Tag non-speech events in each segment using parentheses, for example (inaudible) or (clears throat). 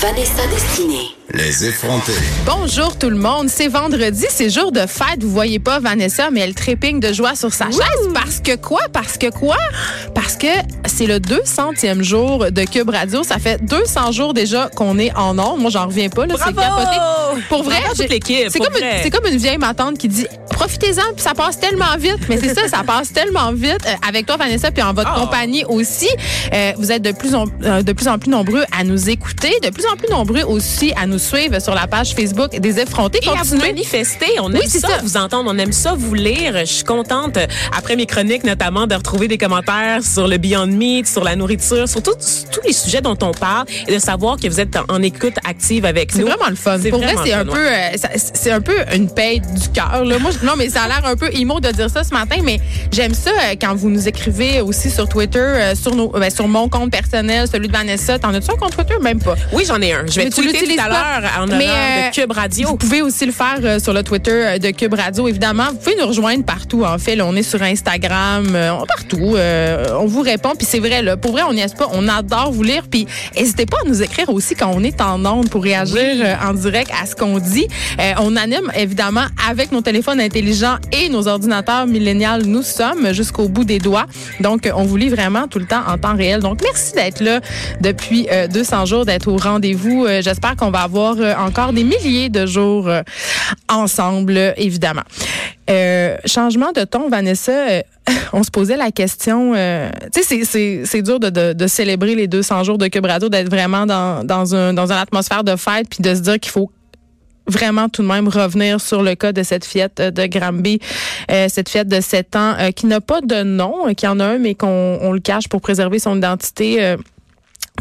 Vanessa Destinée. Les effrontés. Bonjour tout le monde, c'est vendredi, c'est jour de fête. Vous voyez pas Vanessa, mais elle trépigne de joie sur sa chaise. Parce que quoi? Parce que quoi? Parce que c'est le 200e jour de Cube Radio. Ça fait 200 jours déjà qu'on est en ondes. Moi, j'en reviens pas. C'est capoté. Pour vrai, C'est comme, une- comme une vieille matante qui dit profitez-en, puis ça passe tellement vite. Mais c'est ça, ça passe tellement vite. Euh, avec toi, Vanessa, puis en votre Oh. compagnie aussi. Euh, vous êtes de plus, en, euh, de plus en plus nombreux à nous écouter, de plus en plus nombreux aussi à nous suivre sur la page Facebook des effrontés. Et à vous Continuez. manifester. On aime c'est ça, ça. vous entendre, on aime ça vous lire. Je suis contente, après mes chroniques notamment, de retrouver des commentaires sur le Beyond Meat, sur la nourriture, sur tout- sur tous les sujets dont on parle et de savoir que vous êtes en, écoute active avec C'est nous. vraiment le fun. C'est Pour vrai, vraiment c'est le un fun, peu, euh, c'est un peu une paye du cœur. là. Moi, je- non, mais ça a l'air un peu emo de dire ça ce matin, mais j'aime ça euh, quand vous nous écrivez aussi sur Twitter, euh, sur nos, ben, sur mon compte personnel, celui de Vanessa. T'en as-tu un compte Twitter? Même pas. Oui, j'en ai un. Je vais tweeter tout à l'heure en Mais, honneur euh, de Cube Radio. Vous pouvez aussi le faire euh, sur le Twitter euh, de Cube Radio, évidemment. Vous pouvez nous rejoindre partout, en fait. Là, on est sur Instagram, euh, partout. on vous répond. Puis c'est vrai, là, pour vrai, on n'y est pas. On adore vous lire. Puis n'hésitez pas à nous écrire aussi quand on est en onde pour réagir en direct à ce qu'on dit. On anime, évidemment, avec nos téléphones intelligents et nos ordinateurs millénials. Nous sommes jusqu'au bout des doigts. Donc, on vous lit vraiment tout le temps en temps réel. Donc, merci d'être là depuis euh, 200 jours, d'être au rendez-vous. Euh, J'espère qu'on va avoir euh, encore des milliers de jours euh, ensemble, évidemment. Changement de ton, Vanessa. (laughs) on se posait la question, tu sais, c'est- dur de, célébrer les 200 jours de Cube d'être vraiment dans, dans, un, dans une atmosphère de fête, puis de se dire qu'il faut vraiment tout de même revenir sur le cas de cette fillette de Granby, cette fillette de 7 ans qui n'a pas de nom, qui en a un, mais qu'on on le cache pour préserver son identité.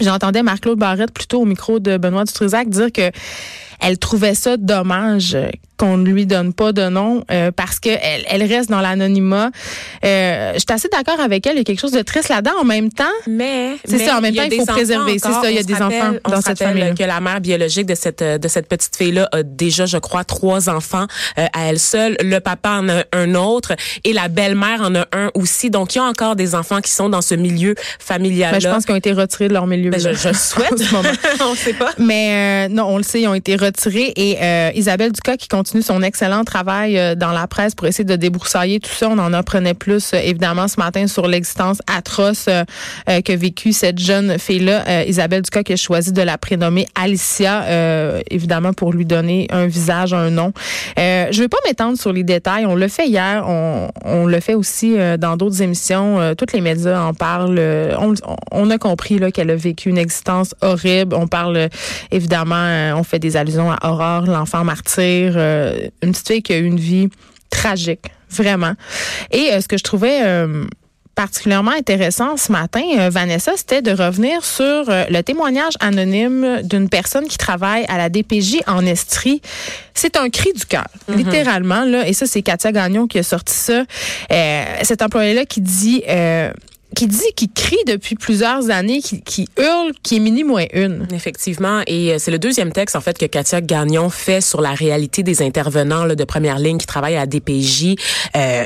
J'entendais Marc-Claude Barrette plutôt au micro de Benoît Dutrisac dire que elle trouvait ça dommage qu'on ne lui donne pas de nom euh, parce que elle, elle reste dans l'anonymat. Euh, je suis assez d'accord avec elle. Il y a quelque chose de triste là-dedans. En même temps, Mais C'est ça, en même temps, il faut préserver. C'est ça, il y a des rappelle- enfants dans cette famille-là. Que la mère biologique de cette de cette petite fille là a déjà, je crois, trois enfants euh, à elle seule. Le papa en a un autre et la belle-mère en a un aussi. Donc il y a encore des enfants qui sont dans ce milieu familial ben, je pense qu'ils ont été retirés de leur milieu. Ben, je, (laughs) en souhaite. ce moment. (laughs) on sait pas. Mais euh, non, on le sait, ils ont été retirés. Et euh, Isabelle Ducas qui continue son excellent travail euh, dans la presse pour essayer de débroussailler tout ça. On en apprenait plus, euh, évidemment, ce matin sur l'existence atroce que vécu cette jeune fille-là. Isabelle Ducas qui a choisi de la prénommer Alicia, évidemment, pour lui donner un visage, un nom. Je vais pas m'étendre sur les détails. On l'a fait hier. On, on le fait aussi dans d'autres émissions. Tous les médias en parlent. On, on a compris qu'elle a vécu une existence horrible. On parle évidemment, on fait des allusions à Aurore, l'enfant martyr, euh, une petite fille qui a eu une vie tragique, vraiment. Et euh, ce que je trouvais euh, particulièrement intéressant ce matin, euh, Vanessa, c'était de revenir sur euh, le témoignage anonyme d'une personne qui travaille à la DPJ en Estrie. C'est un cri du cœur, littéralement. Là, et ça, c'est Katia Gagnon qui a sorti ça. Euh, cet employé-là qui dit... qui dit, qui crie depuis plusieurs années, qui, hurle, qui est mini moins une. Effectivement, et euh, c'est le deuxième texte en fait que Katia Gagnon fait sur la réalité des intervenants de première ligne qui travaillent à DPJ. Euh,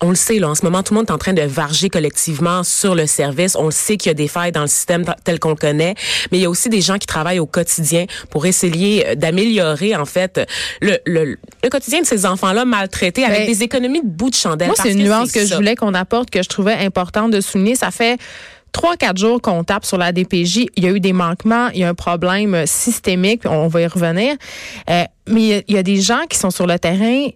on le sait, là, en ce moment, tout le monde est en train de varger collectivement sur le service. On le sait qu'il y a des failles dans le système tel qu'on le connaît, mais il y a aussi des gens qui travaillent au quotidien pour essayer euh, d'améliorer, en fait, le, le, le quotidien de ces enfants-là maltraités avec Ben, des économies de bout de chandelle. Moi, c'est une nuance que, je voulais qu'on apporte, que je trouvais importante de souligner. Ça fait trois, quatre jours qu'on tape sur la DPJ. Il y a eu des manquements, il y a un problème euh, systémique, on va y revenir. Euh, mais il y a- il y, a des gens qui sont sur le terrain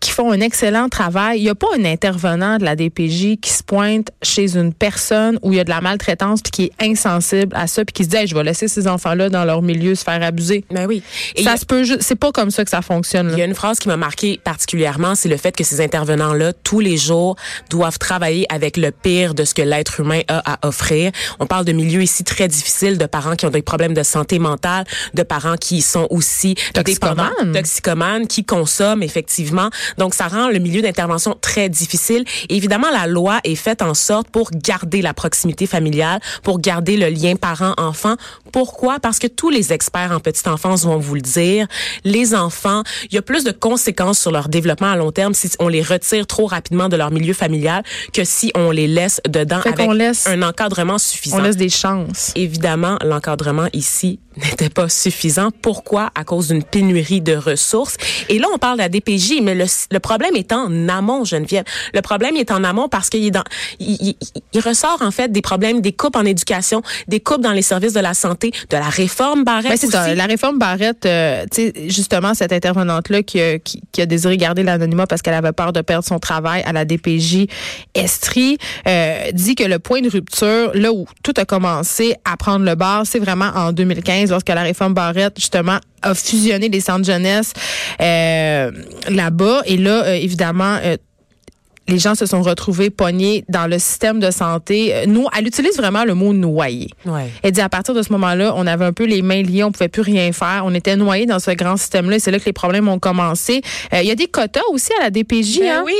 qui font un excellent travail. Il n'y a pas un intervenant de la DPJ qui se pointe chez une personne où il y a de la maltraitance puis qui est insensible à ça puis qui se dit Hey, je vais laisser ces enfants-là dans leur milieu se faire abuser. Ben oui. Et ça a- se peut c'est pas comme ça que ça fonctionne. là. Il y a une phrase qui m'a marqué particulièrement, c'est le fait que ces intervenants-là, tous les jours, doivent travailler avec le pire de ce que l'être humain a à offrir. On parle de milieux ici très difficiles, de parents qui ont des problèmes de santé mentale, de parents qui sont aussi Toxicomanes. toxicomanes, qui consomment effectivement. Donc, ça rend le milieu d'intervention très difficile. évidemment, la loi est faite en sorte pour garder la proximité familiale, pour garder le lien parent-enfant. Pourquoi? Parce que tous les experts en petite enfance vont vous le dire. Les enfants, il y a plus de conséquences sur leur développement à long terme si on les retire trop rapidement de leur milieu familial que si on les laisse dedans avec un encadrement suffisant. On laisse des chances. Évidemment, l'encadrement ici n'était pas suffisant. Pourquoi? À cause d'une pénurie de ressources. Et là, on parle de la DPJ, mais le, le problème est en amont, Geneviève. Le problème est en amont parce qu'il est dans, il, il, ressort en fait des problèmes, des coupes en éducation, des coupes dans les services de la santé, de la réforme Barrette. Ben, c'est ça. La réforme Barrette, euh, tu sais, justement, cette intervenante-là qui, qui, qui, a désiré garder l'anonymat parce qu'elle avait peur de perdre son travail à la DPJ Estrie, euh, dit que le point de rupture, là où tout a commencé à prendre le bar, c'est vraiment en 2015 lorsque la réforme Barrette, justement, a fusionné les centres jeunesse euh, là-bas. Et là, euh, évidemment, euh, les gens se sont retrouvés pognés dans le système de santé. Euh, nous, elle utilise vraiment le mot. Ouais. Elle dit à partir de ce moment-là, on avait un peu les mains liées, on pouvait plus rien faire, on était noyés dans ce grand système-là. C'est là que les problèmes ont commencé. Il y a des quotas aussi à la DPJ. Ben hein? oui.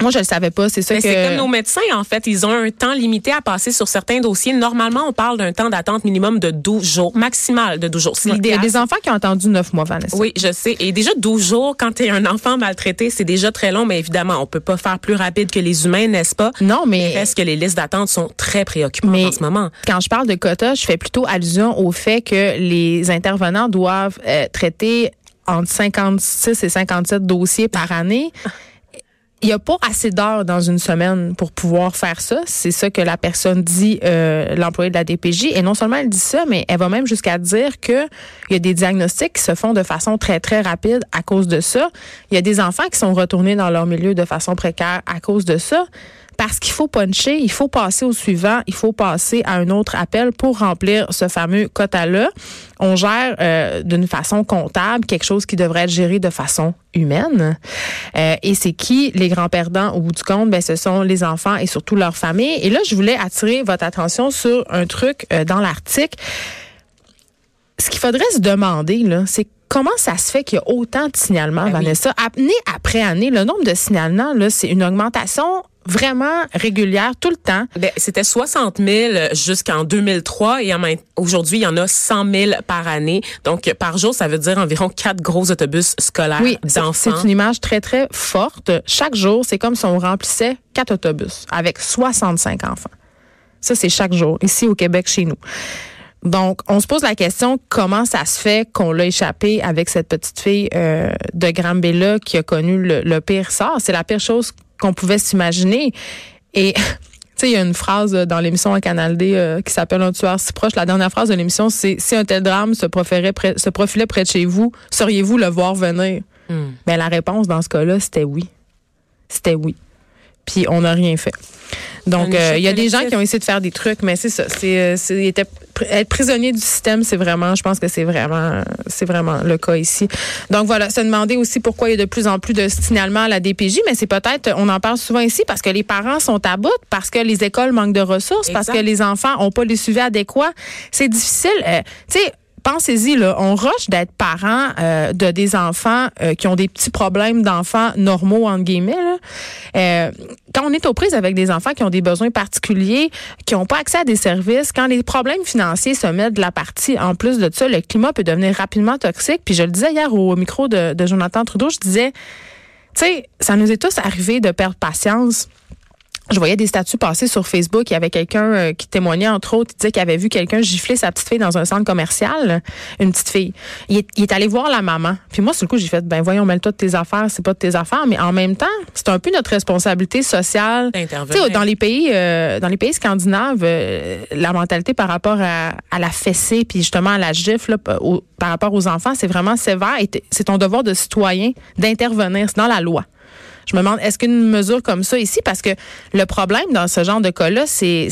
Moi, je le savais pas. C'est ça que. C'est comme nos médecins, en fait. Ils ont un temps limité à passer sur certains dossiers. Normalement, on parle d'un temps d'attente minimum de 12 jours, maximal de 12 jours. C'est Il y a des enfants qui ont attendu 9 mois, Vanessa. Oui, je sais. Et déjà, 12 jours, quand tu es un enfant maltraité, c'est déjà très long, mais évidemment, on peut pas faire plus rapide que les humains, n'est-ce pas? Non, mais. Est-ce que les listes d'attente sont très préoccupantes en ce moment? Quand je parle de quotas, je fais plutôt allusion au fait que les intervenants doivent euh, traiter entre 56 et 57 dossiers par année il n'y a pas assez d'heures dans une semaine pour pouvoir faire ça. C'est ça que la personne dit, euh, l'employé de la DPJ. Et non seulement elle dit ça, mais elle va même jusqu'à dire que il y a des diagnostics qui se font de façon très, très rapide à cause de ça. Il y a des enfants qui sont retournés dans leur milieu de façon précaire à cause de ça parce qu'il faut puncher, il faut passer au suivant, il faut passer à un autre appel pour remplir ce fameux quota-là. On gère euh, d'une façon comptable quelque chose qui devrait être géré de façon humaine. Euh, et c'est qui les grands perdants au bout du compte? Ben, ce sont les enfants et surtout leurs familles. Et là, je voulais attirer votre attention sur un truc euh, dans l'article. Ce qu'il faudrait se demander, là, c'est comment ça se fait qu'il y a autant de signalements, ben Vanessa? Oui. Année après année, le nombre de signalements, là, c'est une augmentation vraiment régulière tout le temps. Ben, c'était 60 000 jusqu'en 2003 et aujourd'hui, il y en a 100 000 par année. Donc, par jour, ça veut dire environ quatre gros autobus scolaires oui, d'enfants. C'est une image très, très forte. Chaque jour, c'est comme si on remplissait quatre autobus avec 65 enfants. Ça, c'est chaque jour, ici au Québec, chez nous. Donc, on se pose la question comment ça se fait qu'on l'a échappé avec cette petite fille euh, de Grambella qui a connu le, le pire sort? C'est la pire chose qu'on pouvait s'imaginer. Et (laughs) tu sais, il y a une phrase dans l'émission à Canal D euh, qui s'appelle Un tueur si proche. La dernière phrase de l'émission, c'est si un tel drame se, près, se profilait près de chez vous, sauriez-vous le voir venir? Mm. Ben, la réponse dans ce cas-là, c'était oui. C'était oui. Puis on n'a rien fait. Donc, il euh, y a des gens qui ont essayé de faire des trucs, mais c'est ça. C'est, être prisonnier du système, c'est vraiment, je pense que c'est vraiment, c'est vraiment le cas ici. Donc voilà, se demander aussi pourquoi il y a de plus en plus de signalements à la DPJ, mais c'est peut-être, on en parle souvent ici parce que les parents sont à bout, parce que les écoles manquent de ressources, exact. parce que les enfants ont pas les suivis adéquats. C'est difficile. Euh, tu sais, pensez-y, là, on rush d'être parent euh, de des enfants euh, qui ont des petits problèmes d'enfants normaux, entre guillemets. Là. Euh, quand on est aux prises avec des enfants qui ont des besoins particuliers, qui n'ont pas accès à des services, quand les problèmes financiers se mettent de la partie, en plus de ça, le climat peut devenir rapidement toxique. Puis je le disais hier au micro de, de Jonathan Trudeau, je disais, tu sais, ça nous est tous arrivé de perdre patience je voyais des statuts passer sur Facebook. Il y avait quelqu'un euh, qui témoignait, entre autres, il disait qu'il avait vu quelqu'un gifler sa petite fille dans un centre commercial, une petite fille. Il est, il est allé voir la maman. Puis moi, sur le coup, j'ai fait, ben voyons, mêle-toi de tes affaires, c'est pas de tes affaires. Mais en même temps, c'est un peu notre responsabilité sociale. Dans les pays, euh, dans les pays scandinaves, euh, la mentalité par rapport à, à, la fessée, puis justement à la gifle, là, au, par rapport aux enfants, c'est vraiment sévère. Et c'est ton devoir de citoyen d'intervenir. C'est dans la loi. Je me demande, est-ce qu'une mesure comme ça ici, parce que le problème dans ce genre de cas-là, c'est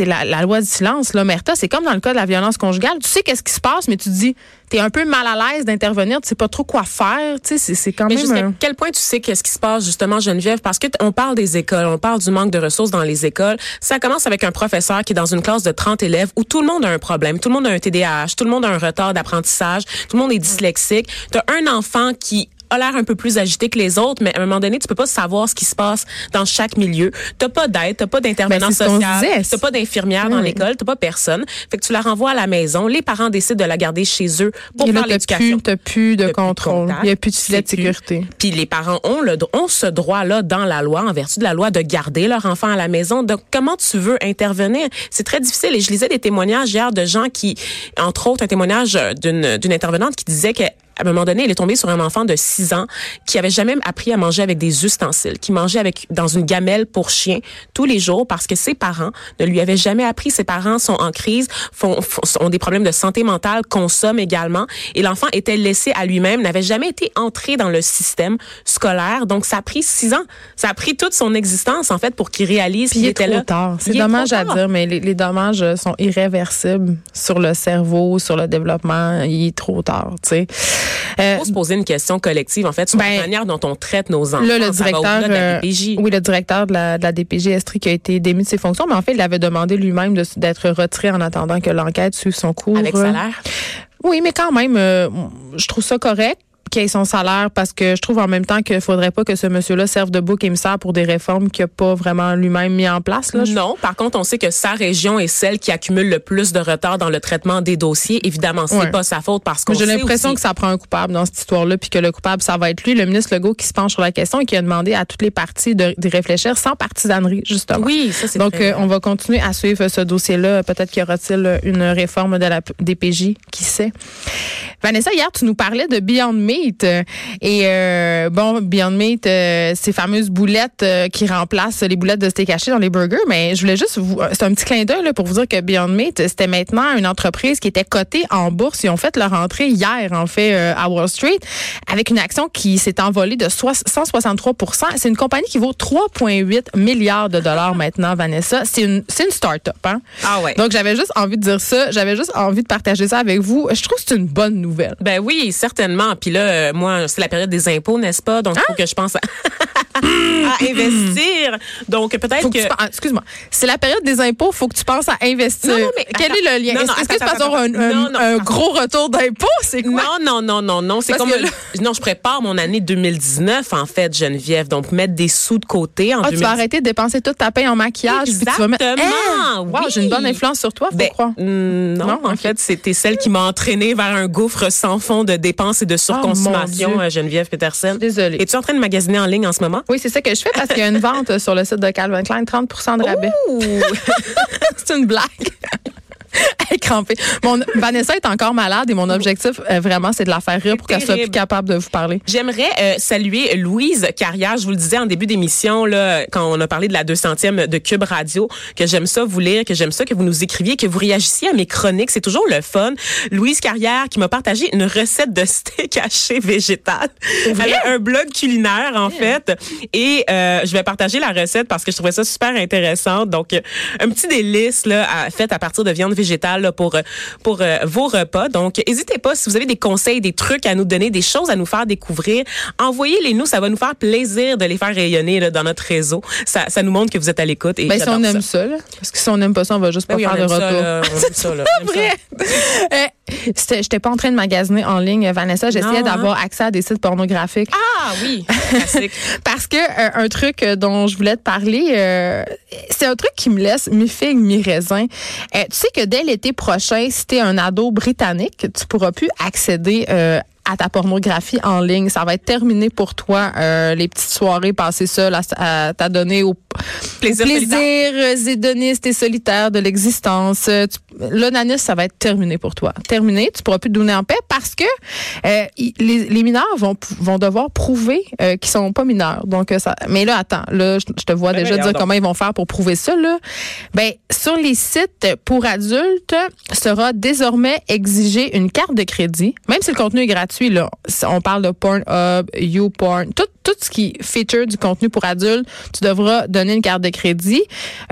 la, la, loi du silence. L'omerta, c'est comme dans le cas de la violence conjugale. Tu sais qu'est-ce qui se passe, mais tu te dis, t'es un peu mal à l'aise d'intervenir, tu sais pas trop quoi faire. Tu sais, c'est quand mais même. Jusqu'à quel point tu sais qu'est-ce qui se passe justement, Geneviève, parce que on parle des écoles, on parle du manque de ressources dans les écoles. Ça commence avec un professeur qui est dans une classe de 30 élèves où tout le monde a un problème, tout le monde a un TDAH, tout le monde a un retard d'apprentissage, tout le monde est dyslexique. T'as un enfant qui a l'air un peu plus agité que les autres, mais à un moment donné, tu peux pas savoir ce qui se passe dans chaque milieu. T'as pas d'aide, t'as pas d'intervenant Ben, social, t'as pas d'infirmière dans l'école, t'as pas personne. Fait que tu la renvoies à la maison. Les parents décident de la garder chez eux pour Et faire l'éducation. t'as plus de T'as plus de contrôle. Il n'y a plus de filet sécurité. Puis les parents ont, le, ont ce droit-là dans la loi, en vertu de la loi, de garder leur enfant à la maison. Donc, comment tu veux intervenir? C'est très difficile. Et je lisais des témoignages hier de gens qui, entre autres, un témoignage euh, d'une d'une intervenante qui disait que à un moment donné, elle est tombée sur un enfant de 6 ans qui avait jamais appris à manger avec des ustensiles, qui mangeait avec dans une gamelle pour chien tous les jours parce que ses parents ne lui avaient jamais appris. Ses parents sont en crise, font, font- ont des problèmes de santé mentale, consomment également, et l'enfant était laissé à lui-même, n'avait jamais été entré dans le système scolaire. Donc, ça a pris 6 ans. Ça a pris toute son existence, en fait, pour qu'il réalise qu'il était trop là. tard. C'est dommage à tard. dire, mais les, les dommages euh, sont irréversibles sur le cerveau, sur le développement. Il est trop tard, tu sais. Euh, faut se poser une question collective, en fait, sur Ben, la manière dont on traite nos enfants. Là, le directeur, de la euh, DPJ. oui, le directeur de la, de la DPJ Estrie qui a été démis de ses fonctions, mais en fait, il avait demandé lui-même de- d'être retiré en attendant que l'enquête suive son cours. Avec salaire? Oui, mais quand même, euh, je trouve ça correct qu'il ait son salaire parce que je trouve en même temps qu'il faudrait pas que ce monsieur-là serve de bouc émissaire pour des réformes qu'il n'a pas vraiment lui-même mis en place. Là. Non, par contre, on sait que sa région est celle qui accumule le plus de retard dans le traitement des dossiers. Évidemment, c'est Ouais. pas sa faute parce qu'on J'ai l'impression que ça prend un coupable dans cette histoire-là, puis que le coupable, ça va être lui, le ministre Legault, qui se penche sur la question et qui a demandé à toutes les parties de, réfléchir sans partisanerie, justement. Oui, ça c'est Donc, euh, on va continuer à suivre ce dossier-là. Peut-être qu'il y aura-t-il une réforme de la DPJ, qui sait? Vanessa, hier, tu nous parlais de Beyond Meat. Et euh, bon, Beyond Meat, euh, ces fameuses boulettes euh, qui remplacent les boulettes de steak haché dans les burgers. Mais je voulais juste vous... C'est un petit clin d'œil là, pour vous dire que Beyond Meat, c'était maintenant une entreprise qui était cotée en bourse. Ils ont fait leur entrée hier, en fait, euh, à Wall Street, avec une action qui s'est envolée de soix- 163 C'est une compagnie qui vaut 3,8 milliards de dollars maintenant, Vanessa. C'est une, c'est une start-up. Hein? Ah ouais. Donc, j'avais juste envie de dire ça. J'avais juste envie de partager ça avec vous. Je trouve que c'est une bonne nouvelle. Ben oui, certainement. Puis là, euh, moi, c'est la période des impôts, n'est-ce pas? Donc, il Ah! faut que je pense à, (laughs) à investir. Donc, peut-être que tu Excuse-moi. C'est la période des impôts. Faut que tu penses à investir. Non, non, mais Quel attends. est le lien? Est-ce que parce avoir un, un- gros retour d'impôts? C'est quoi? Non, non, non, non, non. C'est comme que non, je prépare mon année 2019 en fait, Geneviève. Donc mettre des sous de côté en Ah, tu 2019. vas arrêter de dépenser toute ta paye en maquillage. puis tu vas mettre- Exactement, Hein? Wow, oui. j'ai une bonne influence sur toi, faut Ben, croire. mm, non, Non? en fait, c'était celle qui m'a entraînée vers un gouffre sans fond de dépenses et de surconsommation, mon Dieu. euh, Geneviève Peterson. Désolée. Es-tu en train de magasiner en ligne en ce moment? (laughs) Oui, c'est ça que je fais parce qu'il y a une vente sur le site de Calvin Klein, 30% de rabais. (laughs) c'est une blague. (laughs) (laughs) Elle est crampée. Mon, Vanessa est encore malade et mon objectif, euh, vraiment, c'est de la faire rire pour qu'elle soit plus capable de vous parler. J'aimerais euh, saluer Louise Carrière. Je vous le disais en début d'émission, là, quand on a parlé de la 200e de Cube Radio, que j'aime ça vous lire, que j'aime ça que vous nous écriviez, que vous réagissiez à mes chroniques. C'est toujours le fun. Louise Carrière qui m'a partagé une recette de steak haché végétal. Elle a un blog culinaire, en fait. Et euh, je vais partager la recette parce que je trouvais ça super intéressant. Donc, euh, un petit délice là, à- fait à partir de viande végétale là, pour, euh, pour euh, vos repas. Donc, n'hésitez pas si vous avez des conseils, des trucs à nous donner, des choses à nous faire découvrir. Envoyez-les nous. Ça va nous faire plaisir de les faire rayonner là, dans notre réseau. Ça, ça nous montre que vous êtes à l'écoute. et Ben, si on aime ça. ça, là. Parce que si on n'aime pas ça, on va juste Ben pas oui, on faire de (laughs) aime ça. vrai. (laughs) (laughs) J'étais pas en train de magasiner en ligne, Vanessa. J'essayais hein? d'avoir accès à des sites pornographiques. Ah oui. (laughs) Parce que euh, un truc euh, dont je voulais te parler, euh, c'est un truc qui me laisse mi-figue, mi-raisin. Euh, tu sais que dès l'été prochain, si t'es un ado britannique, tu pourras plus accéder à ta pornographie en ligne. Ça va être terminé pour toi, euh, les petites soirées passées seules à, à t'adonner au Plaisir plaisir hédoniste et solitaire de l'existence. Euh, L'onanisme, ça va être terminé pour toi. Terminé, tu pourras plus te donner en paix parce que euh, les, les mineurs vont, vont devoir prouver euh, qu'ils sont pas mineurs. Donc, euh, ça, mais là, attends, là, je, je te vois Ben, déjà dire donc. comment ils vont faire pour prouver ça. Là. Ben, sur les sites pour adultes, sera désormais exigé une carte de crédit, même si le contenu est gratuit. Là, on parle de Pornhub, YouPorn, tout, tout ce qui feature du contenu pour adultes, tu devras donner une carte de crédit,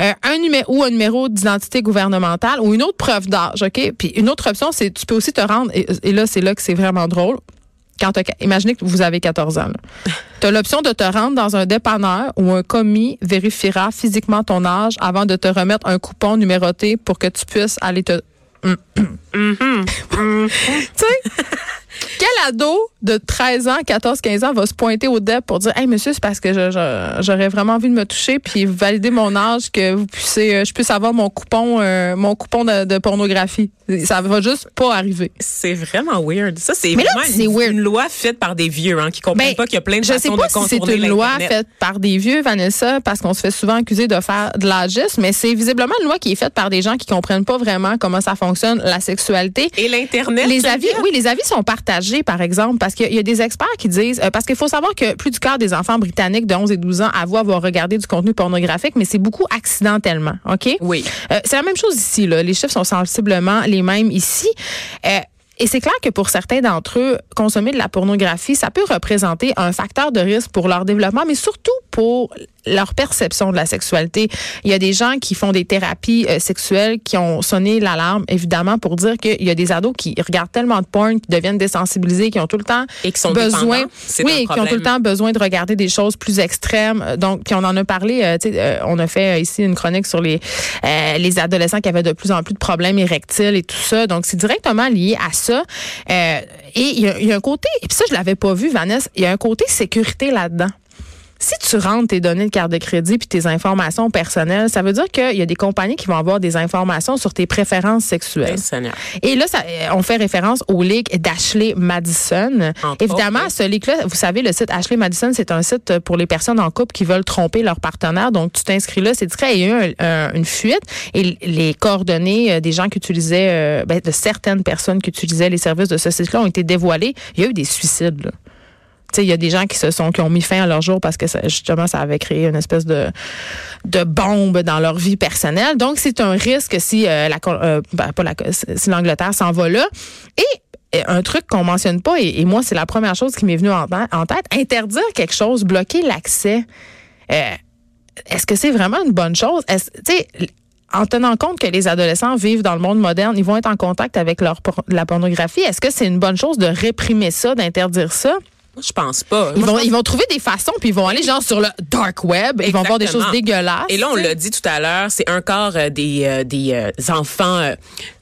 euh, un numéro ou un numéro d'identité gouvernementale ou une autre preuve d'âge, ok? Puis une autre option, c'est tu peux aussi te rendre et, et là c'est là que c'est vraiment drôle. Quand imaginez que vous avez 14 ans. (laughs) Tu as l'option de te rendre dans un dépanneur où un commis vérifiera physiquement ton âge avant de te remettre un coupon numéroté pour que tu puisses aller te... (clears throat) (laughs) Tu sais, Quel ado de 13 ans, 14, 15 ans va se pointer au DEP pour dire Hey, monsieur, c'est parce que j'aurais vraiment envie de me toucher puis valider mon âge que vous puissiez, euh, je puisse avoir mon coupon, euh, mon coupon de, de pornographie. Ça va juste pas arriver. C'est vraiment weird. Ça, c'est là, vraiment c'est une, weird. une loi faite par des vieux hein, qui comprennent Ben, pas qu'il y a plein de je sais façons pas de si c'est contourner une loi faite par des vieux, Vanessa, parce qu'on se fait souvent accuser de faire de l'agisme, mais c'est visiblement une loi qui est faite par des gens qui comprennent pas vraiment comment ça fonctionne, la sexualité. Et l'Internet. Les avis, oui, les avis sont partagés, par exemple, parce qu'il y a des experts qui disent, euh, parce qu'il faut savoir que plus du quart des enfants britanniques de 11 et 12 ans avouent avoir regardé du contenu pornographique, mais c'est beaucoup accidentellement, OK? Oui. Euh, c'est la même chose ici, là. Les chiffres sont sensiblement les mêmes ici. Euh, et c'est clair que pour certains d'entre eux, consommer de la pornographie, ça peut représenter un facteur de risque pour leur développement, mais surtout pour leur perception de la sexualité. Il y a des gens qui font des thérapies euh, sexuelles qui ont sonné l'alarme, évidemment, pour dire qu'il y a des ados qui regardent tellement de porn, qui deviennent désensibilisés, qui ont tout le temps Et qui sont besoin, oui, qui ont tout le temps besoin de regarder des choses plus extrêmes. Euh, Donc, puis on en a parlé, euh, euh, on a fait euh, ici une chronique sur les euh, les adolescents qui avaient de plus en plus de problèmes érectiles et tout ça. Donc, c'est directement lié à ça. Euh, et il y, a- il y a un côté, et puis ça, je l'avais pas vu, Vanessa, il y a un côté sécurité là-dedans. Si tu rentres tes données de carte de crédit puis tes informations personnelles, ça veut dire qu'il y a des compagnies qui vont avoir des informations sur tes préférences sexuelles. Et là, ça, euh, on fait référence au leak d'Ashley Madison. Entre Évidemment, autres, ce leak-là, vous savez, le site Ashley Madison, c'est un site pour les personnes en couple qui veulent tromper leur partenaire. Donc, tu t'inscris là, c'est discret. Il y a eu un- un- une fuite et les coordonnées euh, des gens qui utilisaient, euh, ben, de certaines personnes qui utilisaient les services de ce site-là ont été dévoilées. Il y a eu des suicides, là. Il y a des gens qui se sont qui ont mis fin à leur jour parce que justement ça avait créé une espèce de de bombe dans leur vie personnelle. Donc c'est un risque si euh, la euh, ben, pas la si l'Angleterre s'en va là et un truc qu'on mentionne pas et, moi c'est la première chose qui m'est venue en, tête- interdire quelque chose bloquer l'accès euh, est-ce que c'est vraiment une bonne chose? En tenant compte que les adolescents vivent dans le monde moderne, ils vont être en contact avec leur la pornographie. Est-ce que c'est une bonne chose de réprimer ça, d'interdire ça? Je pense pas. Ils Moi, vont, pense- ils vont trouver des façons, puis ils vont aller genre sur le dark web, ils vont voir des choses dégueulasses. Et là, on l'a dit tout à l'heure, c'est un quart euh, des, euh, des euh, enfants euh,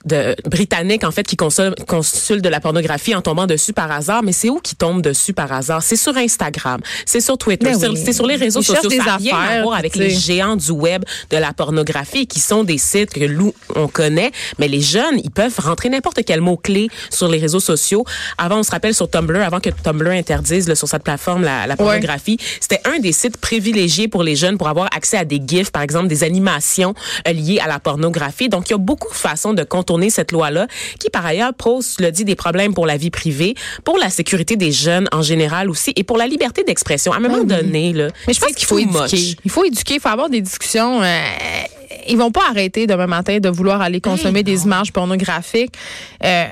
de britanniques en fait qui consultent, consultent de la pornographie en tombant dessus par hasard. Mais c'est où qu'ils tombent dessus par hasard? C'est sur Instagram, c'est sur Twitter, oui. c'est sur les réseaux Ils cherchent sociaux. des Ça n'a rien à affaires, voir avec les géants du web de la pornographie qui sont des sites que nous on connaît. Mais les jeunes, ils peuvent rentrer n'importe quel mot clé sur les réseaux sociaux. Avant, on se rappelle sur Tumblr, avant que Tumblr interdise là, sur cette plateforme la, la pornographie, c'était un des sites privilégiés pour les jeunes pour avoir accès à des gifs, par exemple des animations euh, liées à la pornographie. Donc, il y a beaucoup de façons de contourner cette loi-là, qui par ailleurs pose, le dit, des problèmes pour la vie privée, pour la sécurité des jeunes en général aussi, et pour la liberté d'expression. À un moment donné, là, Mais je pense qu'il faut éduquer. much. Il faut éduquer, il faut avoir des discussions. euh, ils vont pas arrêter demain matin de vouloir aller consommer des images pornographiques. Euh,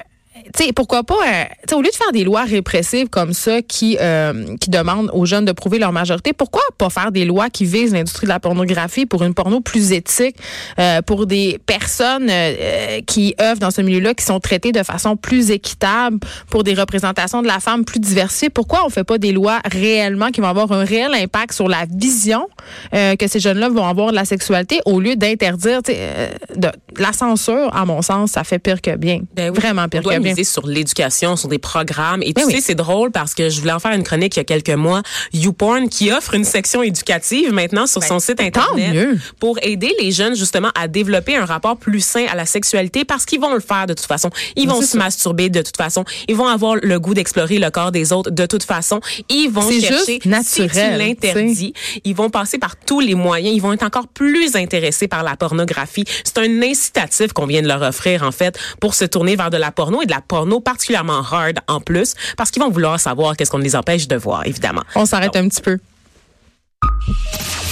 sais, pourquoi pas, euh, tu sais, au lieu de faire des lois répressives comme ça qui euh, qui demandent aux jeunes de prouver leur majorité, pourquoi pas faire des lois qui visent l'industrie de la pornographie pour une porno plus éthique, euh, pour des personnes euh, qui œuvrent dans ce milieu-là, qui sont traitées de façon plus équitable, pour des représentations de la femme plus diversifiées? Pourquoi on fait pas des lois réellement qui vont avoir un réel impact sur la vision euh, que ces jeunes-là vont avoir de la sexualité au lieu d'interdire, tu sais, euh, de, la censure, à mon sens, ça fait pire que bien. Ben oui. Vraiment pire que bien. Sur l'éducation, sur des programmes. Et tu Ben sais, oui. c'est drôle parce que je voulais en faire une chronique il y a quelques mois. YouPorn qui offre une section éducative maintenant sur son site internet pour aider les jeunes justement à développer un rapport plus sain à la sexualité parce qu'ils vont le faire de toute façon. Ils vont C'est se ça. masturber de toute façon. Ils vont avoir le goût d'explorer le corps des autres de toute façon. Ils vont chercher juste naturel, si tu l'interdis, ils vont passer par tous les moyens. Ils vont être encore plus intéressés par la pornographie. C'est un incitatif qu'on vient de leur offrir, en fait, pour se tourner vers de la porno et de la porno particulièrement hard en plus, parce qu'ils vont vouloir savoir qu'est-ce qu'on les empêche de voir, évidemment. On s'arrête un petit peu.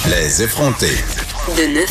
Les effrontés. De 9